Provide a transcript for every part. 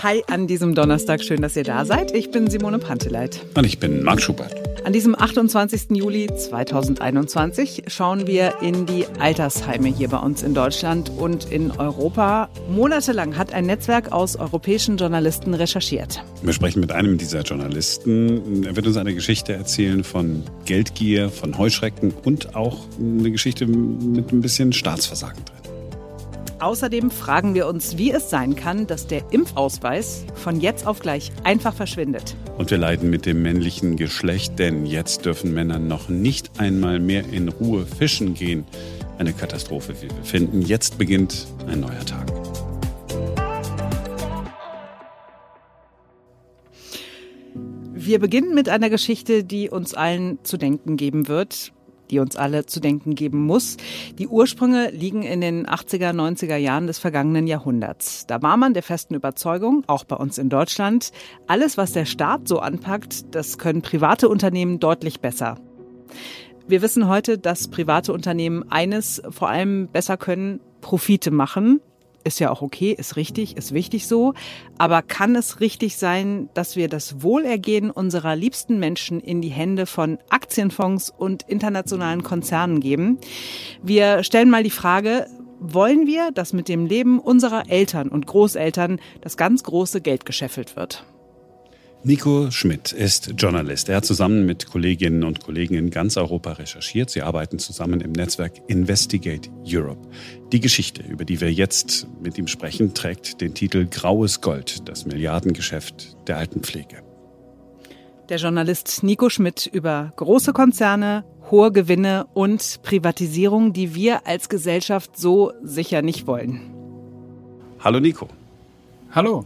Hi an diesem Donnerstag, schön, dass ihr da seid. Ich bin Simone Panteleit. Und ich bin Marc Schubert. An diesem 28. Juli 2021 schauen wir in die Altersheime hier bei uns in Deutschland und in Europa. Monatelang hat ein Netzwerk aus europäischen Journalisten recherchiert. Wir sprechen mit einem dieser Journalisten. Er wird uns eine Geschichte erzählen von Geldgier, von Heuschrecken und auch eine Geschichte mit ein bisschen Staatsversagen drin. Außerdem fragen wir uns, wie es sein kann, dass der Impfausweis von jetzt auf gleich einfach verschwindet. Und wir leiden mit dem männlichen Geschlecht, denn jetzt dürfen Männer noch nicht einmal mehr in Ruhe fischen gehen. Eine Katastrophe, wie wir finden. Jetzt beginnt ein neuer Tag. Wir beginnen mit einer Geschichte, die uns allen zu denken geben wird die uns alle zu denken geben muss. Die Ursprünge liegen in den 80er, 90er Jahren des vergangenen Jahrhunderts. Da war man der festen Überzeugung, auch bei uns in Deutschland, alles, was der Staat so anpackt, das können private Unternehmen deutlich besser. Wir wissen heute, dass private Unternehmen eines vor allem besser können, Profite machen ist ja auch okay, ist richtig, ist wichtig so. Aber kann es richtig sein, dass wir das Wohlergehen unserer liebsten Menschen in die Hände von Aktienfonds und internationalen Konzernen geben? Wir stellen mal die Frage, wollen wir, dass mit dem Leben unserer Eltern und Großeltern das ganz große Geld gescheffelt wird? Nico Schmidt ist Journalist. Er hat zusammen mit Kolleginnen und Kollegen in ganz Europa recherchiert. Sie arbeiten zusammen im Netzwerk Investigate Europe. Die Geschichte, über die wir jetzt mit ihm sprechen, trägt den Titel Graues Gold, das Milliardengeschäft der Altenpflege. Der Journalist Nico Schmidt über große Konzerne, hohe Gewinne und Privatisierung, die wir als Gesellschaft so sicher nicht wollen. Hallo Nico. Hallo.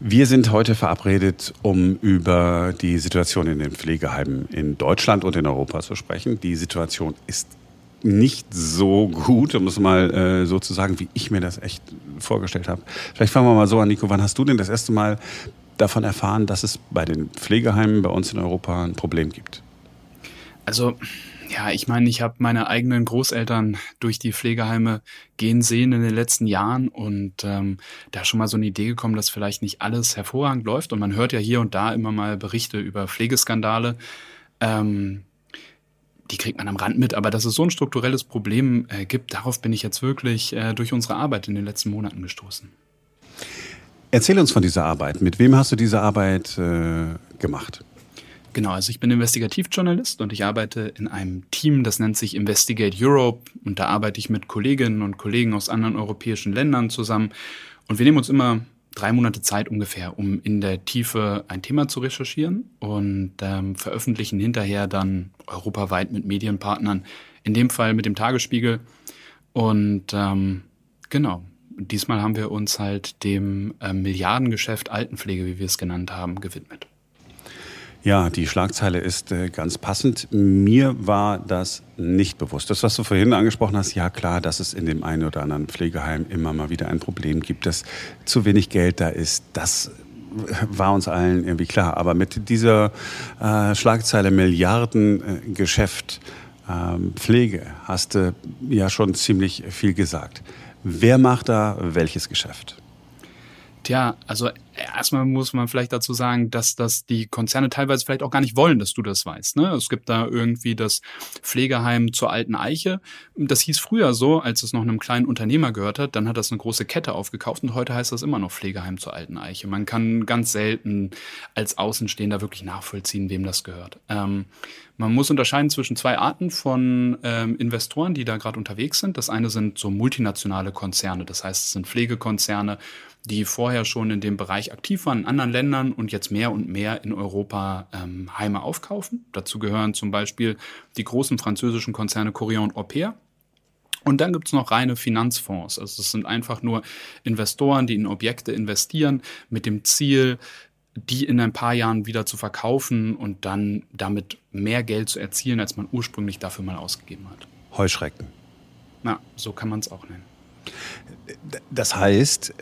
Wir sind heute verabredet, um über die Situation in den Pflegeheimen in Deutschland und in Europa zu sprechen. Die Situation ist nicht so gut, um es mal äh, so zu sagen, wie ich mir das echt vorgestellt habe. Vielleicht fangen wir mal so an, Nico. Wann hast du denn das erste Mal davon erfahren, dass es bei den Pflegeheimen bei uns in Europa ein Problem gibt? Also ja, ich meine, ich habe meine eigenen Großeltern durch die Pflegeheime gehen sehen in den letzten Jahren und ähm, da schon mal so eine Idee gekommen, dass vielleicht nicht alles hervorragend läuft. Und man hört ja hier und da immer mal Berichte über Pflegeskandale. Ähm, die kriegt man am Rand mit, aber dass es so ein strukturelles Problem äh, gibt, darauf bin ich jetzt wirklich äh, durch unsere Arbeit in den letzten Monaten gestoßen. Erzähl uns von dieser Arbeit. Mit wem hast du diese Arbeit äh, gemacht? Genau, also ich bin Investigativjournalist und ich arbeite in einem Team, das nennt sich Investigate Europe und da arbeite ich mit Kolleginnen und Kollegen aus anderen europäischen Ländern zusammen und wir nehmen uns immer drei Monate Zeit ungefähr, um in der Tiefe ein Thema zu recherchieren und ähm, veröffentlichen hinterher dann europaweit mit Medienpartnern, in dem Fall mit dem Tagesspiegel und ähm, genau. Diesmal haben wir uns halt dem äh, Milliardengeschäft Altenpflege, wie wir es genannt haben, gewidmet. Ja, die Schlagzeile ist äh, ganz passend. Mir war das nicht bewusst. Das, was du vorhin angesprochen hast, ja klar, dass es in dem einen oder anderen Pflegeheim immer mal wieder ein Problem gibt, dass zu wenig Geld da ist. Das war uns allen irgendwie klar. Aber mit dieser äh, Schlagzeile Milliardengeschäft äh, Pflege hast du ja schon ziemlich viel gesagt. Wer macht da welches Geschäft? Tja, also erstmal muss man vielleicht dazu sagen, dass das die Konzerne teilweise vielleicht auch gar nicht wollen, dass du das weißt. Ne? Es gibt da irgendwie das Pflegeheim zur alten Eiche. Das hieß früher so, als es noch einem kleinen Unternehmer gehört hat. Dann hat das eine große Kette aufgekauft und heute heißt das immer noch Pflegeheim zur alten Eiche. Man kann ganz selten als Außenstehender wirklich nachvollziehen, wem das gehört. Ähm, man muss unterscheiden zwischen zwei Arten von ähm, Investoren, die da gerade unterwegs sind. Das eine sind so multinationale Konzerne, das heißt, es sind Pflegekonzerne, die vorher schon in dem Bereich aktiv waren in anderen Ländern und jetzt mehr und mehr in Europa ähm, Heime aufkaufen. Dazu gehören zum Beispiel die großen französischen Konzerne Corian und Orpea. Und dann gibt es noch reine Finanzfonds. Also es sind einfach nur Investoren, die in Objekte investieren mit dem Ziel, die in ein paar Jahren wieder zu verkaufen und dann damit mehr Geld zu erzielen, als man ursprünglich dafür mal ausgegeben hat. Heuschrecken. Na, so kann man es auch nennen. Das heißt,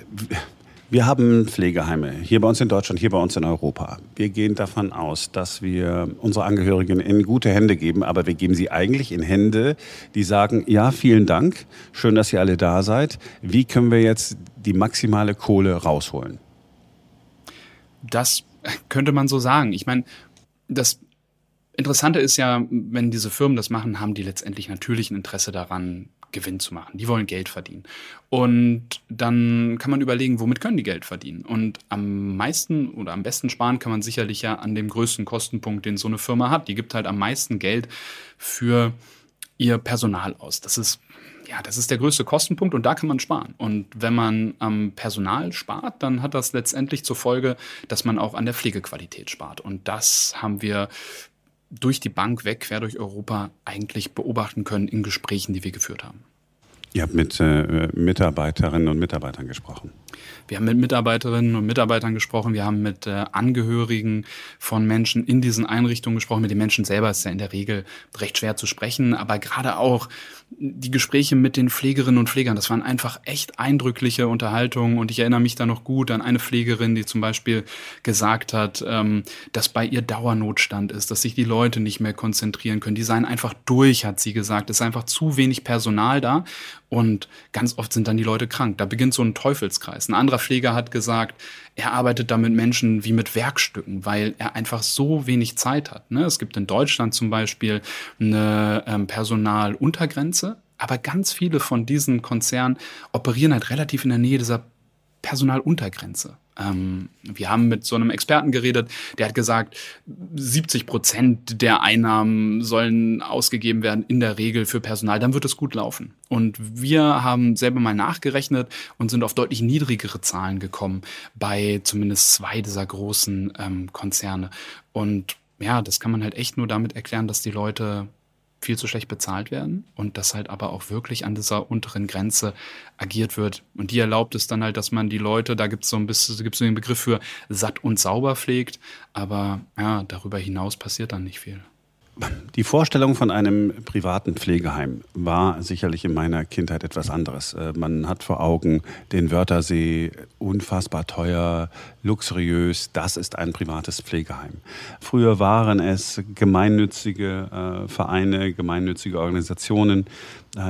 wir haben Pflegeheime hier bei uns in Deutschland, hier bei uns in Europa. Wir gehen davon aus, dass wir unsere Angehörigen in gute Hände geben, aber wir geben sie eigentlich in Hände, die sagen, ja, vielen Dank, schön, dass ihr alle da seid. Wie können wir jetzt die maximale Kohle rausholen? das könnte man so sagen. Ich meine, das Interessante ist ja, wenn diese Firmen das machen, haben die letztendlich natürlich ein Interesse daran, Gewinn zu machen. Die wollen Geld verdienen. Und dann kann man überlegen, womit können die Geld verdienen? Und am meisten oder am besten sparen kann man sicherlich ja an dem größten Kostenpunkt, den so eine Firma hat. Die gibt halt am meisten Geld für ihr Personal aus. Das ist ja, das ist der größte Kostenpunkt und da kann man sparen. Und wenn man am Personal spart, dann hat das letztendlich zur Folge, dass man auch an der Pflegequalität spart. Und das haben wir durch die Bank weg, quer durch Europa eigentlich beobachten können in Gesprächen, die wir geführt haben. Ihr habt mit äh, Mitarbeiterinnen und Mitarbeitern gesprochen. Wir haben mit Mitarbeiterinnen und Mitarbeitern gesprochen, wir haben mit äh, Angehörigen von Menschen in diesen Einrichtungen gesprochen. Mit den Menschen selber ist ja in der Regel recht schwer zu sprechen, aber gerade auch die Gespräche mit den Pflegerinnen und Pflegern, das waren einfach echt eindrückliche Unterhaltungen und ich erinnere mich da noch gut an eine Pflegerin, die zum Beispiel gesagt hat, ähm, dass bei ihr Dauernotstand ist, dass sich die Leute nicht mehr konzentrieren können. Die seien einfach durch, hat sie gesagt. Es ist einfach zu wenig Personal da und ganz oft sind dann die Leute krank. Da beginnt so ein Teufelskreis. Ein anderer Pfleger hat gesagt, er arbeitet da mit Menschen wie mit Werkstücken, weil er einfach so wenig Zeit hat. Ne? Es gibt in Deutschland zum Beispiel eine ähm, Personaluntergrenze, aber ganz viele von diesen Konzernen operieren halt relativ in der Nähe dieser Personaluntergrenze. Ähm, wir haben mit so einem Experten geredet, der hat gesagt, 70 Prozent der Einnahmen sollen ausgegeben werden in der Regel für Personal, dann wird es gut laufen. Und wir haben selber mal nachgerechnet und sind auf deutlich niedrigere Zahlen gekommen bei zumindest zwei dieser großen ähm, Konzerne. Und ja, das kann man halt echt nur damit erklären, dass die Leute viel zu schlecht bezahlt werden und dass halt aber auch wirklich an dieser unteren Grenze agiert wird. Und die erlaubt es dann halt, dass man die Leute, da gibt es so ein bisschen, gibt es den Begriff für satt und sauber pflegt, aber ja, darüber hinaus passiert dann nicht viel. Die Vorstellung von einem privaten Pflegeheim war sicherlich in meiner Kindheit etwas anderes. Äh, man hat vor Augen den Wörthersee, unfassbar teuer, luxuriös, das ist ein privates Pflegeheim. Früher waren es gemeinnützige äh, Vereine, gemeinnützige Organisationen,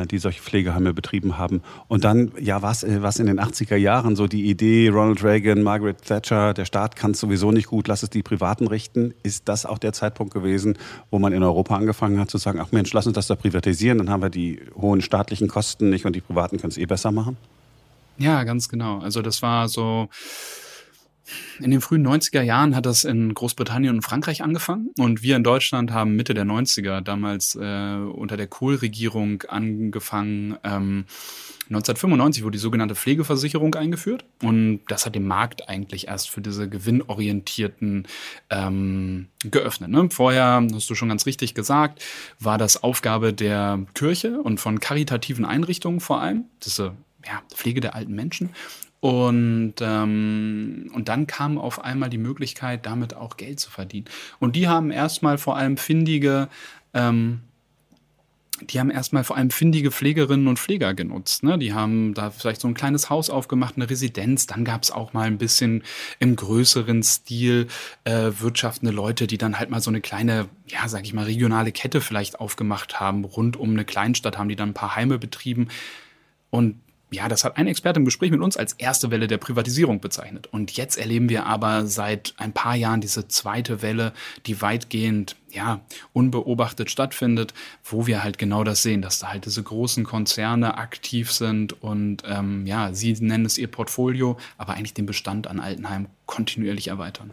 die solche Pflegeheime betrieben haben. Und dann, ja, was, äh, was in den 80er Jahren so die Idee, Ronald Reagan, Margaret Thatcher, der Staat kann es sowieso nicht gut, lass es die Privaten richten. Ist das auch der Zeitpunkt gewesen, wo man in Europa angefangen hat zu sagen, ach Mensch, lass uns das da privatisieren, dann haben wir die hohen staatlichen Kosten nicht und die Privaten können es eh besser machen? Ja, ganz genau. Also das war so in den frühen 90er Jahren hat das in Großbritannien und Frankreich angefangen und wir in Deutschland haben Mitte der 90er damals äh, unter der Kohl-Regierung angefangen. Ähm, 1995 wurde die sogenannte Pflegeversicherung eingeführt und das hat den Markt eigentlich erst für diese gewinnorientierten ähm, geöffnet. Ne? Vorher, hast du schon ganz richtig gesagt, war das Aufgabe der Kirche und von karitativen Einrichtungen vor allem, diese ja, Pflege der alten Menschen. Und, ähm, und dann kam auf einmal die Möglichkeit, damit auch Geld zu verdienen. Und die haben erstmal vor allem findige, ähm, die haben erstmal vor allem findige Pflegerinnen und Pfleger genutzt. Ne? Die haben da vielleicht so ein kleines Haus aufgemacht, eine Residenz. Dann gab es auch mal ein bisschen im größeren Stil äh, wirtschaftende Leute, die dann halt mal so eine kleine, ja, sag ich mal, regionale Kette vielleicht aufgemacht haben. Rund um eine Kleinstadt haben die dann ein paar Heime betrieben. Und ja, das hat ein Experte im Gespräch mit uns als erste Welle der Privatisierung bezeichnet. Und jetzt erleben wir aber seit ein paar Jahren diese zweite Welle, die weitgehend, ja, unbeobachtet stattfindet, wo wir halt genau das sehen, dass da halt diese großen Konzerne aktiv sind und, ähm, ja, sie nennen es ihr Portfolio, aber eigentlich den Bestand an Altenheim kontinuierlich erweitern.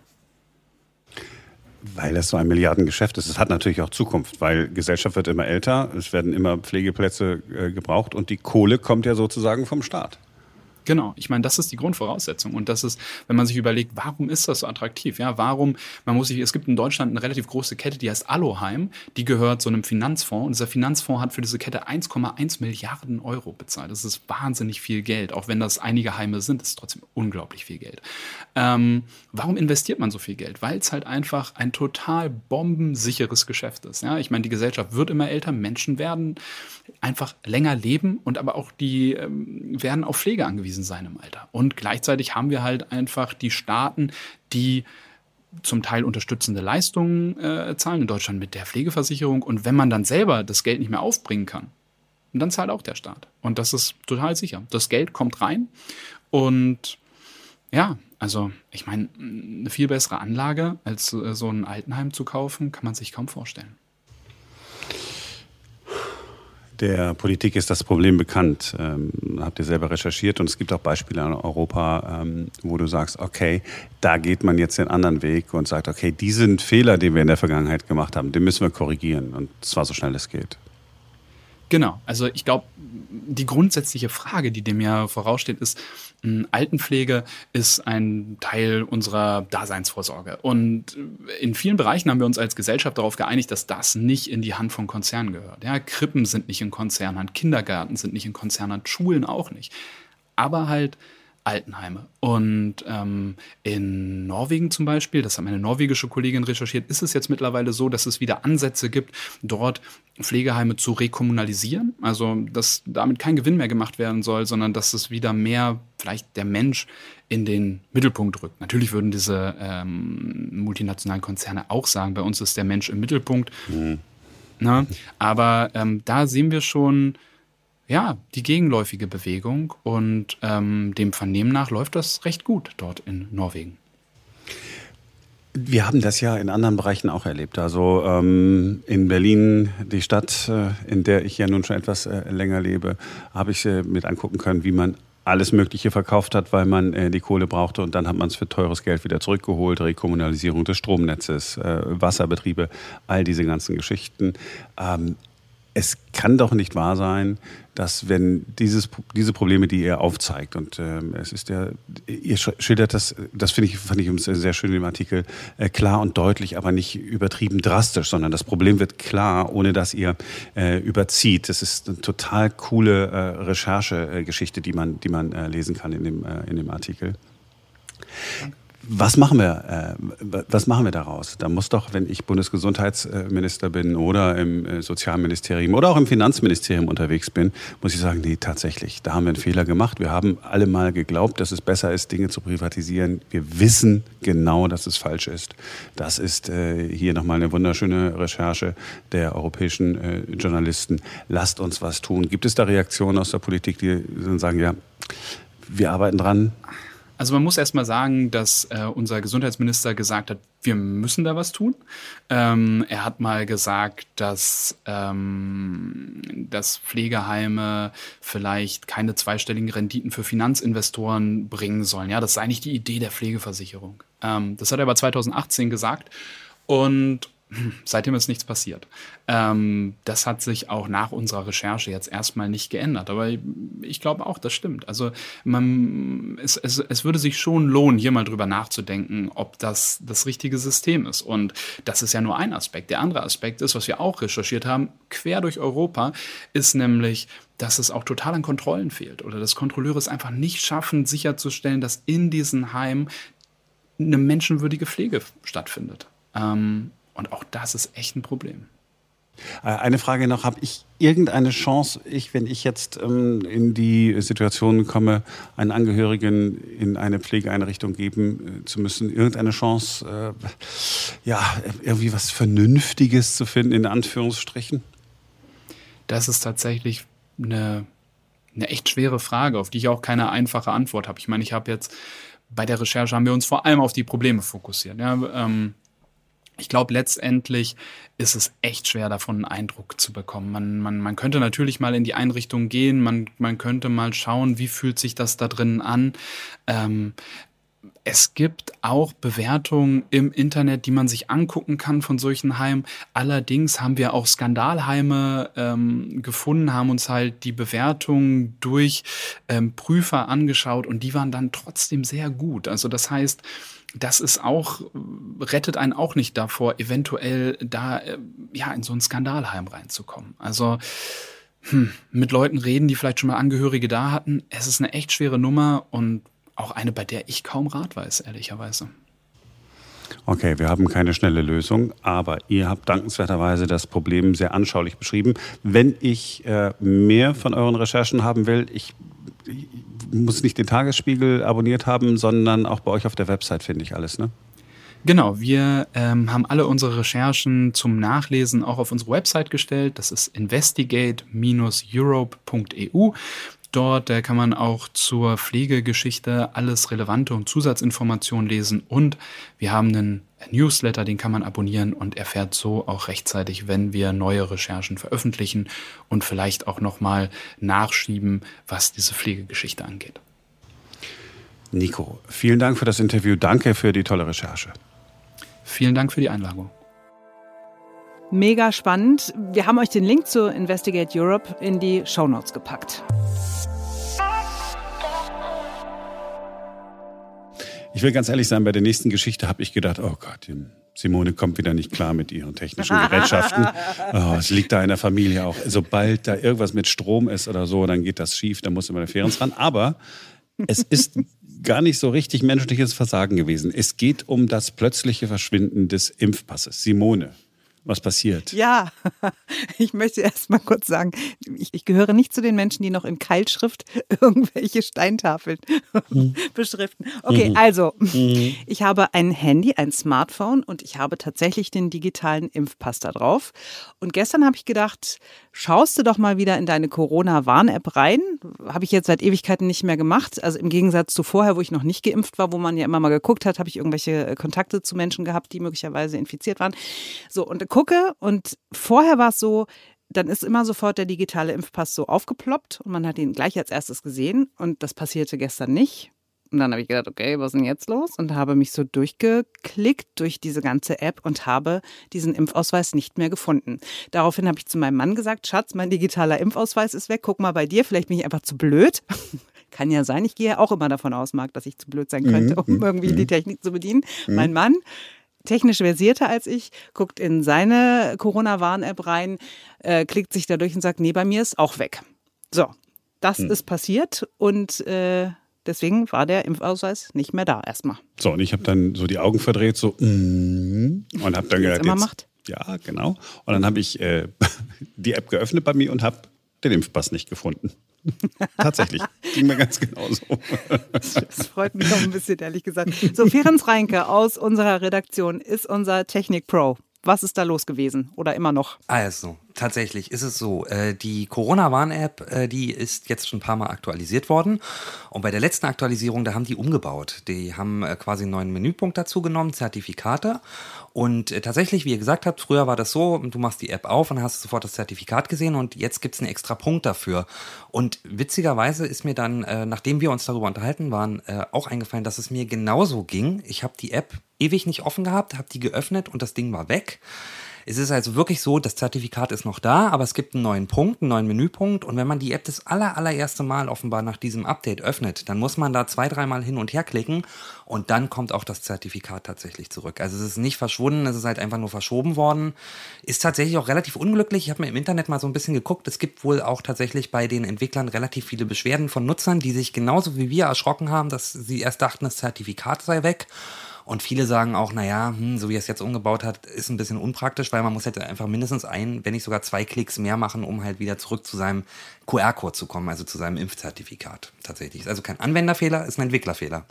Weil das so ein Milliardengeschäft ist. Es hat natürlich auch Zukunft, weil Gesellschaft wird immer älter, es werden immer Pflegeplätze äh, gebraucht und die Kohle kommt ja sozusagen vom Staat. Genau, ich meine, das ist die Grundvoraussetzung. Und das ist, wenn man sich überlegt, warum ist das so attraktiv? Ja, warum, man muss sich, es gibt in Deutschland eine relativ große Kette, die heißt Aloheim, die gehört so einem Finanzfonds. Und dieser Finanzfonds hat für diese Kette 1,1 Milliarden Euro bezahlt. Das ist wahnsinnig viel Geld. Auch wenn das einige Heime sind, ist trotzdem unglaublich viel Geld. Ähm, warum investiert man so viel Geld? Weil es halt einfach ein total bombensicheres Geschäft ist. Ja, ich meine, die Gesellschaft wird immer älter, Menschen werden einfach länger leben und aber auch die ähm, werden auf Pflege angewiesen sein im Alter. Und gleichzeitig haben wir halt einfach die Staaten, die zum Teil unterstützende Leistungen äh, zahlen in Deutschland mit der Pflegeversicherung. Und wenn man dann selber das Geld nicht mehr aufbringen kann, dann zahlt auch der Staat. Und das ist total sicher. Das Geld kommt rein und ja, Also ich meine, eine viel bessere Anlage als äh, so ein Altenheim zu kaufen, kann man sich kaum vorstellen. Der Politik ist das Problem bekannt. Ähm, habt ihr selber recherchiert und es gibt auch Beispiele in Europa, ähm, wo du sagst, okay, da geht man jetzt den anderen Weg und sagt, okay, diesen Fehler, den wir in der Vergangenheit gemacht haben, den müssen wir korrigieren und zwar so schnell es geht. Genau, also ich glaube, die grundsätzliche Frage, die dem ja voraussteht, ist, Altenpflege ist ein Teil unserer Daseinsvorsorge. Und in vielen Bereichen haben wir uns als Gesellschaft darauf geeinigt, dass das nicht in die Hand von Konzernen gehört. Ja, Krippen sind nicht in Konzernhand, Kindergärten sind nicht in Konzernhand, Schulen auch nicht. Aber halt Altenheime. Und ähm, in Norwegen zum Beispiel, das hat meine norwegische Kollegin recherchiert, ist es jetzt mittlerweile so, dass es wieder Ansätze gibt, dort Pflegeheime zu rekommunalisieren. Also, dass damit kein Gewinn mehr gemacht werden soll, sondern dass es wieder mehr vielleicht der Mensch in den Mittelpunkt rückt. Natürlich würden diese ähm, multinationalen Konzerne auch sagen, bei uns ist der Mensch im Mittelpunkt. Mhm. Na, aber ähm, da sehen wir schon, ja, die gegenläufige Bewegung und ähm, dem Vernehmen nach läuft das recht gut dort in Norwegen. Wir haben das ja in anderen Bereichen auch erlebt. Also ähm, in Berlin, die Stadt, äh, in der ich ja nun schon etwas äh, länger lebe, habe ich äh, mit angucken können, wie man alles Mögliche verkauft hat, weil man äh, die Kohle brauchte und dann hat man es für teures Geld wieder zurückgeholt. Rekommunalisierung des Stromnetzes, äh, Wasserbetriebe, all diese ganzen Geschichten. Ähm, es kann doch nicht wahr sein, dass wenn dieses, diese Probleme, die ihr aufzeigt, und ähm, es ist ja, ihr schildert das, das finde ich, fand ich sehr schön im Artikel, äh, klar und deutlich, aber nicht übertrieben drastisch, sondern das Problem wird klar, ohne dass ihr äh, überzieht. Das ist eine total coole äh, Recherchegeschichte, die man, die man äh, lesen kann in dem, äh, in dem Artikel. Was machen wir, äh, was machen wir daraus? Da muss doch, wenn ich Bundesgesundheitsminister bin oder im äh, Sozialministerium oder auch im Finanzministerium unterwegs bin, muss ich sagen, nee, tatsächlich, da haben wir einen Fehler gemacht. Wir haben alle mal geglaubt, dass es besser ist, Dinge zu privatisieren. Wir wissen genau, dass es falsch ist. Das ist äh, hier nochmal eine wunderschöne Recherche der europäischen äh, Journalisten. Lasst uns was tun. Gibt es da Reaktionen aus der Politik, die sagen, ja, wir arbeiten dran? Also man muss erstmal sagen, dass äh, unser Gesundheitsminister gesagt hat, wir müssen da was tun. Ähm, er hat mal gesagt, dass, ähm, dass Pflegeheime vielleicht keine zweistelligen Renditen für Finanzinvestoren bringen sollen. Ja, das sei eigentlich die Idee der Pflegeversicherung. Ähm, das hat er aber 2018 gesagt. Und Seitdem ist nichts passiert. Ähm, das hat sich auch nach unserer Recherche jetzt erstmal nicht geändert. Aber ich glaube auch, das stimmt. Also man, es, es, es würde sich schon lohnen, hier mal drüber nachzudenken, ob das das richtige System ist. Und das ist ja nur ein Aspekt. Der andere Aspekt ist, was wir auch recherchiert haben, quer durch Europa, ist nämlich, dass es auch total an Kontrollen fehlt oder dass Kontrolleure es einfach nicht schaffen, sicherzustellen, dass in diesen Heimen eine menschenwürdige Pflege stattfindet. Ähm, und auch das ist echt ein Problem. Äh, eine Frage noch, habe ich irgendeine Chance, ich, wenn ich jetzt ähm, in die Situation komme, einen Angehörigen in eine Pflegeeinrichtung geben äh, zu müssen, irgendeine Chance, äh, ja, irgendwie was Vernünftiges zu finden, in Anführungsstrichen? Das ist tatsächlich eine, eine echt schwere Frage, auf die ich auch keine einfache Antwort habe. Ich meine, ich habe jetzt bei der Recherche haben wir uns vor allem auf die Probleme fokussiert. Ja, ähm, ich glaube, letztendlich ist es echt schwer, davon einen Eindruck zu bekommen. Man, man, man könnte natürlich mal in die Einrichtung gehen, man, man könnte mal schauen, wie fühlt sich das da drinnen an. Ähm, es gibt auch Bewertungen im Internet, die man sich angucken kann von solchen Heimen. Allerdings haben wir auch Skandalheime ähm, gefunden, haben uns halt die Bewertungen durch ähm, Prüfer angeschaut und die waren dann trotzdem sehr gut. Also das heißt, das ist auch, rettet einen auch nicht davor, eventuell da äh, ja in so ein Skandalheim reinzukommen. Also hm, mit Leuten reden, die vielleicht schon mal Angehörige da hatten. Es ist eine echt schwere Nummer und auch eine, bei der ich kaum Rat weiß, ehrlicherweise. Okay, wir haben keine schnelle Lösung, aber ihr habt dankenswerterweise das Problem sehr anschaulich beschrieben. Wenn ich äh, mehr von euren Recherchen haben will, ich, ich muss nicht den Tagesspiegel abonniert haben, sondern auch bei euch auf der Website finde ich alles, ne? Genau, wir ähm, haben alle unsere Recherchen zum Nachlesen auch auf unsere Website gestellt. Das ist investigate-europe.eu. dort. Da kann man auch zur Pflegegeschichte alles Relevante und Zusatzinformationen lesen. Und wir haben einen Newsletter, den kann man abonnieren und erfährt so auch rechtzeitig, wenn wir neue Recherchen veröffentlichen und vielleicht auch nochmal nachschieben, was diese Pflegegeschichte angeht. Nico, vielen Dank für das Interview. Danke für die tolle Recherche. Vielen Dank für die Einladung. Mega spannend. Wir haben euch den Link zu Investigate Europe in die Show Notes gepackt. Ich will ganz ehrlich sein, bei der nächsten Geschichte habe ich gedacht, oh Gott, Simone kommt wieder nicht klar mit ihren technischen Gerätschaften. Oh, es liegt da in der Familie auch. Sobald da irgendwas mit Strom ist oder so, dann geht das schief, dann muss immer der Ferens ran. Aber es ist gar nicht so richtig menschliches Versagen gewesen. Es geht um das plötzliche Verschwinden des Impfpasses. Simone, was passiert. Ja, ich möchte erst mal kurz sagen, ich, ich, gehöre nicht zu den Menschen, die noch in Keilschrift irgendwelche Steintafeln mhm. beschriften. Okay, mhm. also, mhm. ich habe ein Handy, ein Smartphone und ich habe tatsächlich den digitalen Impfpass da drauf. Und gestern habe ich gedacht, schaust du doch mal wieder in deine Corona-Warn-App rein. Habe ich jetzt seit Ewigkeiten nicht mehr gemacht. Also im Gegensatz zu vorher, wo ich noch nicht geimpft war, wo man ja immer mal geguckt hat, habe ich irgendwelche Kontakte zu Menschen gehabt, die möglicherweise infiziert waren. So, und gucke und vorher war es so, dann ist immer sofort der digitale Impfpass so aufgeploppt und man hat ihn gleich als erstes gesehen und das passierte gestern nicht. Und dann habe ich gedacht, okay, was ist denn jetzt los? Und habe mich so durchgeklickt durch diese ganze App und habe diesen Impfausweis nicht mehr gefunden. Daraufhin habe ich zu meinem Mann gesagt, Schatz, mein digitaler Impfausweis ist weg, guck mal bei dir, vielleicht bin ich einfach zu blöd. Kann ja sein, ich gehe ja auch immer davon aus, Marc, dass ich zu blöd sein könnte, mhm, um irgendwie die mhm. Technik zu bedienen. Mhm. Mein Mann technisch versierter als ich, guckt in seine Corona-Warn-App rein, äh, klickt sich da durch und sagt, nee, bei mir ist auch weg. So, das hm. ist passiert und äh, deswegen war der Impfausweis nicht mehr da erstmal. So, und ich habe dann so die Augen verdreht, so mm, und habe dann gedacht, immer jetzt, macht. ja, genau. Und dann habe ich äh, die App geöffnet bei mir und habe den Impfpass nicht gefunden. Tatsächlich. Ging mir ganz genauso. Das freut mich auch ein bisschen, ehrlich gesagt. So, Ferenc Reinke aus unserer Redaktion ist unser Technik-Pro. Was ist da los gewesen oder immer noch? Also, tatsächlich ist es so. Äh, die Corona-Warn-App, äh, die ist jetzt schon ein paar Mal aktualisiert worden. Und bei der letzten Aktualisierung, da haben die umgebaut. Die haben äh, quasi einen neuen Menüpunkt dazu genommen, Zertifikate. Und tatsächlich, wie ihr gesagt habt, früher war das so, du machst die App auf und hast sofort das Zertifikat gesehen und jetzt gibt's einen extra Punkt dafür. Und witzigerweise ist mir dann, nachdem wir uns darüber unterhalten waren, auch eingefallen, dass es mir genauso ging. Ich habe die App ewig nicht offen gehabt, habe die geöffnet und das Ding war weg. Es ist also wirklich so, das Zertifikat ist noch da, aber es gibt einen neuen Punkt, einen neuen Menüpunkt. Und wenn man die App das aller, allererste Mal offenbar nach diesem Update öffnet, dann muss man da zwei, dreimal hin und her klicken und dann kommt auch das Zertifikat tatsächlich zurück. Also es ist nicht verschwunden, es ist halt einfach nur verschoben worden. Ist tatsächlich auch relativ unglücklich. Ich habe mir im Internet mal so ein bisschen geguckt. Es gibt wohl auch tatsächlich bei den Entwicklern relativ viele Beschwerden von Nutzern, die sich genauso wie wir erschrocken haben, dass sie erst dachten, das Zertifikat sei weg. Und viele sagen auch, naja, hm, so wie er es jetzt umgebaut hat, ist ein bisschen unpraktisch, weil man muss halt einfach mindestens ein, wenn nicht sogar zwei Klicks mehr machen, um halt wieder zurück zu seinem QR-Code zu kommen, also zu seinem Impfzertifikat. Tatsächlich. Ist also kein Anwenderfehler, ist ein Entwicklerfehler.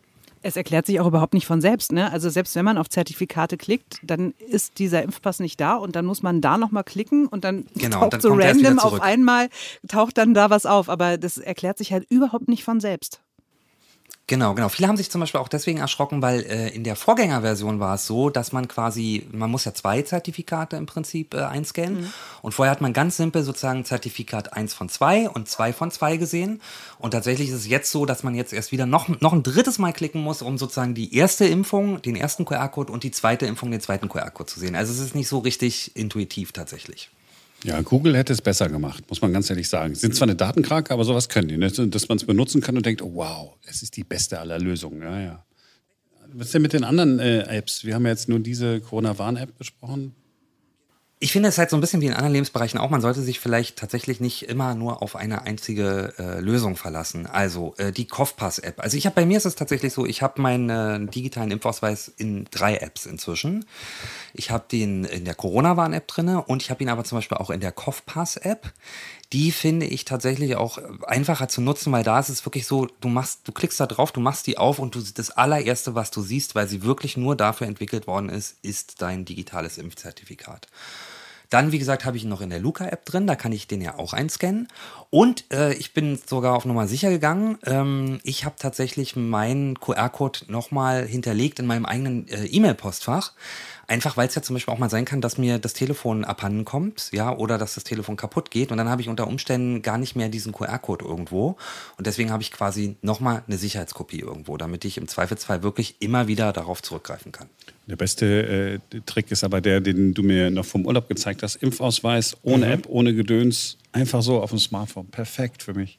Es erklärt sich auch überhaupt nicht von selbst. Ne? Also selbst wenn man auf Zertifikate klickt, dann ist dieser Impfpass nicht da und dann muss man da nochmal klicken und dann genau, taucht dann so random auf einmal, taucht dann da was auf. Aber das erklärt sich halt überhaupt nicht von selbst. Genau, genau. Viele haben sich zum Beispiel auch deswegen erschrocken, weil äh, in der Vorgängerversion war es so, dass man quasi, man muss ja zwei Zertifikate im Prinzip äh, einscannen. Mhm. Und vorher hat man ganz simpel sozusagen Zertifikat 1 von 2 und 2 von 2 gesehen. Und tatsächlich ist es jetzt so, dass man jetzt erst wieder noch, noch ein drittes Mal klicken muss, um sozusagen die erste Impfung, den ersten QR-Code und die zweite Impfung, den zweiten QR-Code zu sehen. Also es ist nicht so richtig intuitiv tatsächlich. Ja, Google hätte es besser gemacht, muss man ganz ehrlich sagen. Sind zwar eine Datenkrake, aber sowas können die, ne? dass man es benutzen kann und denkt, oh, wow, es ist die beste aller Lösungen. Ja, ja. Was ist denn mit den anderen äh, Apps? Wir haben ja jetzt nur diese Corona-Warn-App besprochen ich finde es halt so ein bisschen wie in anderen Lebensbereichen auch, man sollte sich vielleicht tatsächlich nicht immer nur auf eine einzige äh, Lösung verlassen. Also äh, die Kopfpass-App. Also ich habe bei mir ist es tatsächlich so, ich habe meinen äh, digitalen Impfausweis in drei Apps inzwischen. Ich habe den in der Corona-Warn-App drinne und ich habe ihn aber zum Beispiel auch in der Kopfpass-App. Die finde ich tatsächlich auch einfacher zu nutzen, weil da ist es wirklich so, du machst, du klickst da drauf, du machst die auf und du das allererste, was du siehst, weil sie wirklich nur dafür entwickelt worden ist, ist dein digitales Impfzertifikat. Dann, wie gesagt, habe ich ihn noch in der Luca-App drin, da kann ich den ja auch einscannen. Und äh, ich bin sogar auf Nummer sicher gegangen. Ähm, ich habe tatsächlich meinen QR-Code nochmal hinterlegt in meinem eigenen äh, E-Mail-Postfach. Einfach weil es ja zum Beispiel auch mal sein kann, dass mir das Telefon abhanden kommt, ja, oder dass das Telefon kaputt geht und dann habe ich unter Umständen gar nicht mehr diesen QR-Code irgendwo. Und deswegen habe ich quasi nochmal eine Sicherheitskopie irgendwo, damit ich im Zweifelsfall wirklich immer wieder darauf zurückgreifen kann. Der beste äh, Trick ist aber der, den du mir noch vom Urlaub gezeigt hast. Impfausweis, ohne mhm. App, ohne Gedöns, einfach so auf dem Smartphone. Perfekt für mich.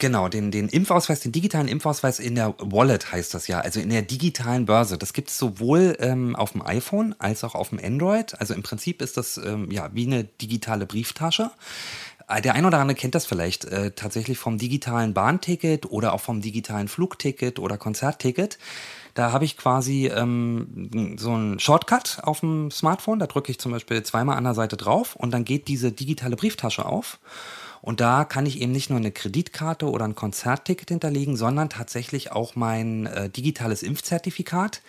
Genau, den, den Impfausweis, den digitalen Impfausweis in der Wallet heißt das ja, also in der digitalen Börse. Das gibt es sowohl ähm, auf dem iPhone als auch auf dem Android. Also im Prinzip ist das ähm, ja wie eine digitale Brieftasche. Äh, der ein oder andere kennt das vielleicht äh, tatsächlich vom digitalen Bahnticket oder auch vom digitalen Flugticket oder Konzertticket. Da habe ich quasi ähm, so einen Shortcut auf dem Smartphone. Da drücke ich zum Beispiel zweimal an der Seite drauf und dann geht diese digitale Brieftasche auf. Und da kann ich eben nicht nur eine Kreditkarte oder ein Konzertticket hinterlegen, sondern tatsächlich auch mein äh, digitales Impfzertifikat.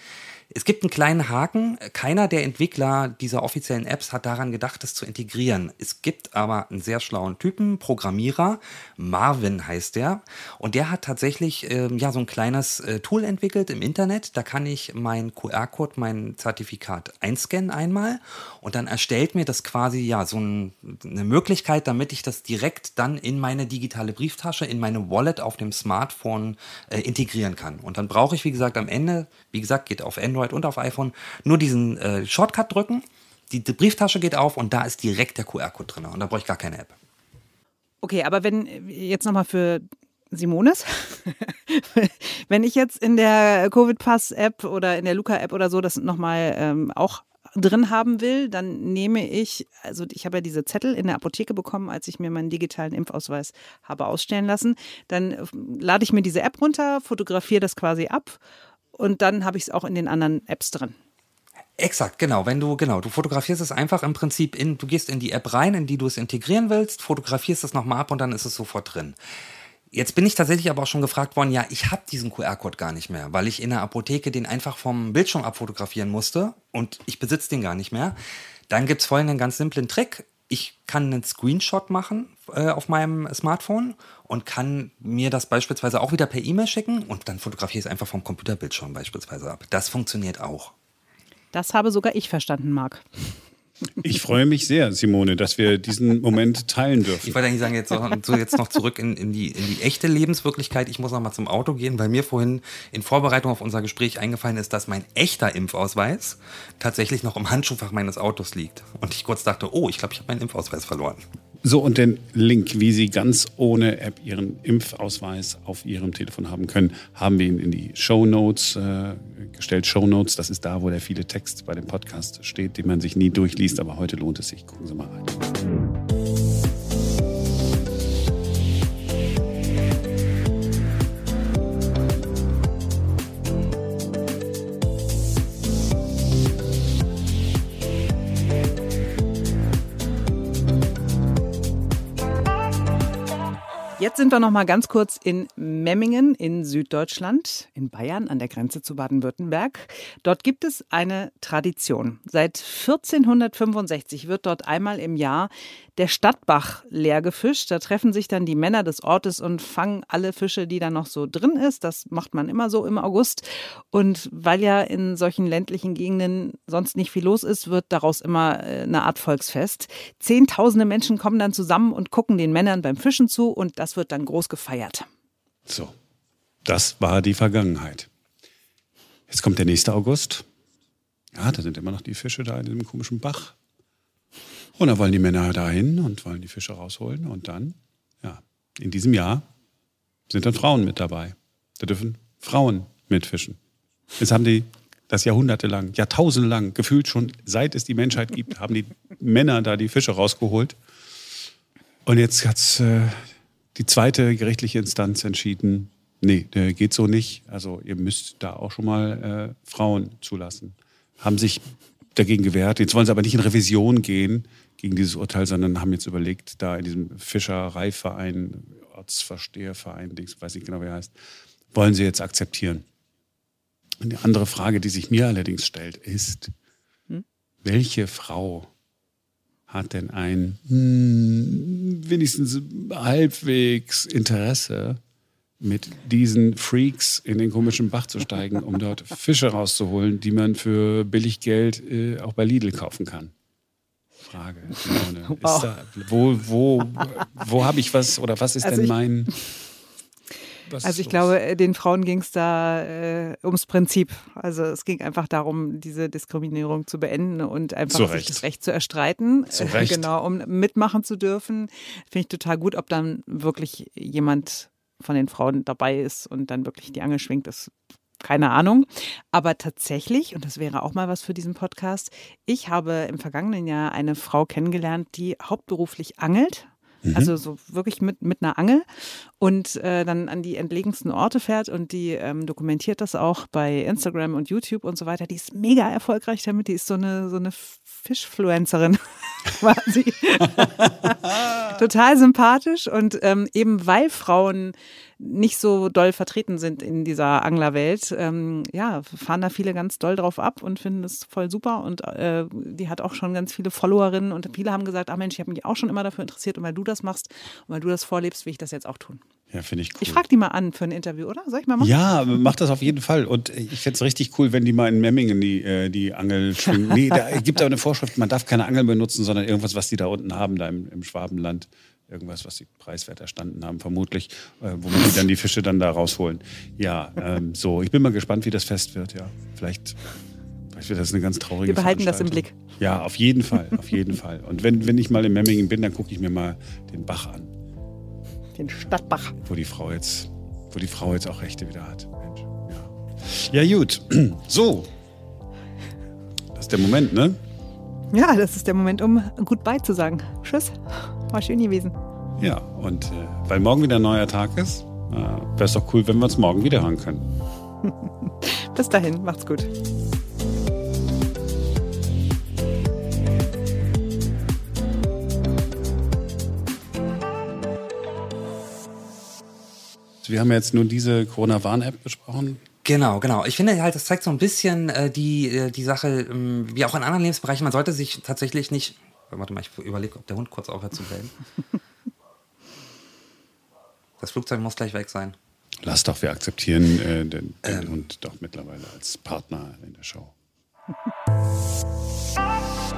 Es gibt einen kleinen Haken. Keiner der Entwickler dieser offiziellen Apps hat daran gedacht, das zu integrieren. Es gibt aber einen sehr schlauen Typen, Programmierer, Marvin heißt der, und der hat tatsächlich äh, ja so ein kleines äh, Tool entwickelt im Internet. Da kann ich meinen QR-Code, mein Zertifikat einscannen einmal und dann erstellt mir das quasi ja so ein, eine Möglichkeit, damit ich das direkt dann in meine digitale Brieftasche, in meine Wallet auf dem Smartphone äh, integrieren kann. Und dann brauche ich, wie gesagt, am Ende, wie gesagt, geht auf Android Android und auf iPhone, nur diesen äh, Shortcut drücken, die, die, Brieftasche geht auf und da ist direkt der QR-Code drin und da brauche ich gar keine App. Okay, aber wenn jetzt nochmal für Simones, wenn ich jetzt in der Covid-Pass-App oder in der Luca-App oder so das nochmal ähm, auch drin haben will, dann nehme ich, also ich habe ja diese Zettel in der Apotheke bekommen, als ich mir meinen digitalen Impfausweis habe ausstellen lassen. Dann äh, lade ich mir diese App runter, fotografiere das quasi ab und dann habe ich es auch in den anderen Apps drin. Exakt, genau. Wenn du, genau, du fotografierst es einfach im Prinzip in, du gehst in die App rein, in die du es integrieren willst, fotografierst es nochmal ab und dann ist es sofort drin. Jetzt bin ich tatsächlich aber auch schon gefragt worden, ja, ich habe diesen QR-Code gar nicht mehr, weil ich in der Apotheke den einfach vom Bildschirm abfotografieren musste und ich besitze den gar nicht mehr. Dann gibt es folgenden ganz simplen Trick ich kann einen Screenshot machen äh, auf meinem Smartphone und kann mir das beispielsweise auch wieder per E-Mail schicken und dann fotografiere ich es einfach vom Computerbildschirm beispielsweise ab. Das funktioniert auch. Das habe sogar ich verstanden, Marc. Ich freue mich sehr, Simone, dass wir diesen Moment teilen dürfen. Ich wollte eigentlich sagen, jetzt, noch, so jetzt noch zurück in, in, die, in die echte Lebenswirklichkeit. Ich muss noch mal zum Auto gehen, weil mir vorhin in Vorbereitung auf unser Gespräch eingefallen ist, dass mein echter Impfausweis tatsächlich noch im Handschuhfach meines Autos liegt. Und ich kurz dachte, oh, ich glaube, ich habe meinen Impfausweis verloren. So, und den Link, wie Sie ganz ohne App Ihren Impfausweis auf Ihrem Telefon haben können, haben wir Ihnen in die Show Notes äh, gestellt. Show Notes, das ist da, wo der viele Text bei dem Podcast steht, den man sich nie durchliest, aber heute lohnt es sich. Gucken Sie mal rein. Jetzt sind wir noch mal ganz kurz in Memmingen in Süddeutschland, in Bayern an der Grenze zu Baden-Württemberg. Dort gibt es eine Tradition. Seit 1465 wird dort einmal im Jahr der Stadtbach leer gefischt. Da treffen sich dann die Männer des Ortes und fangen alle Fische, die da noch so drin ist. Das macht man immer so im August. Und weil ja in solchen ländlichen Gegenden sonst nicht viel los ist, wird daraus immer äh, eine Art Volksfest. Zehntausende Menschen kommen dann zusammen und gucken den Männern beim Fischen zu und das wird dann groß gefeiert. So, das war die Vergangenheit. Jetzt kommt der nächste August. Ja, da sind immer noch die Fische da in diesem komischen Bach. Und dann wollen die Männer dahin und wollen die Fische rausholen. Und dann, ja, in diesem Jahr sind dann Frauen mit dabei. Da dürfen Frauen mitfischen. Jetzt haben die das jahrhundertelang, jahrtausendelang, gefühlt schon seit es die Menschheit gibt, haben die Männer da die Fische rausgeholt. Und jetzt hat äh, die zweite gerichtliche Instanz entschieden, nee, geht so nicht. Also ihr müsst da auch schon mal äh, Frauen zulassen. Haben sich dagegen gewehrt. Jetzt wollen sie aber nicht in Revision gehen gegen dieses Urteil, sondern haben jetzt überlegt, da in diesem Fischereiverein, Ortsversteherverein, ich weiß nicht genau, wie er heißt, wollen sie jetzt akzeptieren. Und die andere Frage, die sich mir allerdings stellt, ist, hm? welche Frau hat denn ein hm, wenigstens halbwegs Interesse, mit diesen Freaks in den komischen Bach zu steigen, um dort Fische rauszuholen, die man für billig Geld äh, auch bei Lidl kaufen kann? Frage. Wow. Da, wo wo, wo habe ich was oder was ist also denn mein. also ich los? glaube, äh, den Frauen ging es da äh, ums Prinzip. Also es ging einfach darum, diese Diskriminierung zu beenden und einfach sich das Recht zu erstreiten. Zu Recht. genau, um mitmachen zu dürfen. Finde ich total gut, ob dann wirklich jemand von den Frauen dabei ist und dann wirklich die Angel schwingt, ist keine Ahnung. Aber tatsächlich, und das wäre auch mal was für diesen Podcast, ich habe im vergangenen Jahr eine Frau kennengelernt, die hauptberuflich angelt Mhm. Also so wirklich mit, mit einer Angel und äh, dann an die entlegensten Orte fährt und die ähm, dokumentiert das auch bei Instagram und YouTube und so weiter. Die ist mega erfolgreich damit. Die ist so eine, so eine Fischfluencerin quasi. Total sympathisch und ähm, eben weil Frauen nicht so doll vertreten sind in dieser Anglerwelt, ähm, ja, fahren da viele ganz doll drauf ab und finden das voll super. Und äh, die hat auch schon ganz viele Followerinnen und viele haben gesagt, ach Mensch, ich habe mich auch schon immer dafür interessiert und weil du das machst und weil du das vorlebst, will ich das jetzt auch tun. Ja, finde ich cool. Ich frage die mal an für ein Interview, oder? Soll ich mal machen? Ja, mach das auf jeden Fall. Und ich fände es richtig cool, wenn die mal in Memmingen die, äh, die Angel schwingen. Nee, da gibt es aber eine Vorschrift, man darf keine Angel benutzen, sondern irgendwas, was die da unten haben, da im, im Schwabenland irgendwas, was sie preiswert erstanden haben, vermutlich, äh, womit die dann die Fische dann da rausholen. Ja, ähm, so, ich bin mal gespannt, wie das Fest wird, ja. Vielleicht, vielleicht wird das eine ganz traurige Wir behalten das im Blick. Ja, auf jeden Fall, auf jeden Fall. Und wenn, wenn ich mal in Memmingen bin, dann gucke ich mir mal den Bach an. Den Stadtbach. Wo die Frau jetzt, wo die Frau jetzt auch Rechte wieder hat. Mensch, ja. ja, gut. So. Das ist der Moment, ne? Ja, das ist der Moment, um Goodbye zu sagen. Tschüss. War schön gewesen. Ja, und äh, weil morgen wieder ein neuer Tag ist, äh, wäre es doch cool, wenn wir uns morgen wieder hören können. Bis dahin, macht's gut. Wir haben jetzt nur diese Corona-Warn-App besprochen. Genau, genau. Ich finde halt, das zeigt so ein bisschen äh, die, äh, die Sache, ähm, wie auch in anderen Lebensbereichen, man sollte sich tatsächlich nicht Warte mal, ich überlege, ob der Hund kurz aufhört zu bellen. Das Flugzeug muss gleich weg sein. Lass doch, wir akzeptieren äh, den, den ähm. Hund doch mittlerweile als Partner in der Show.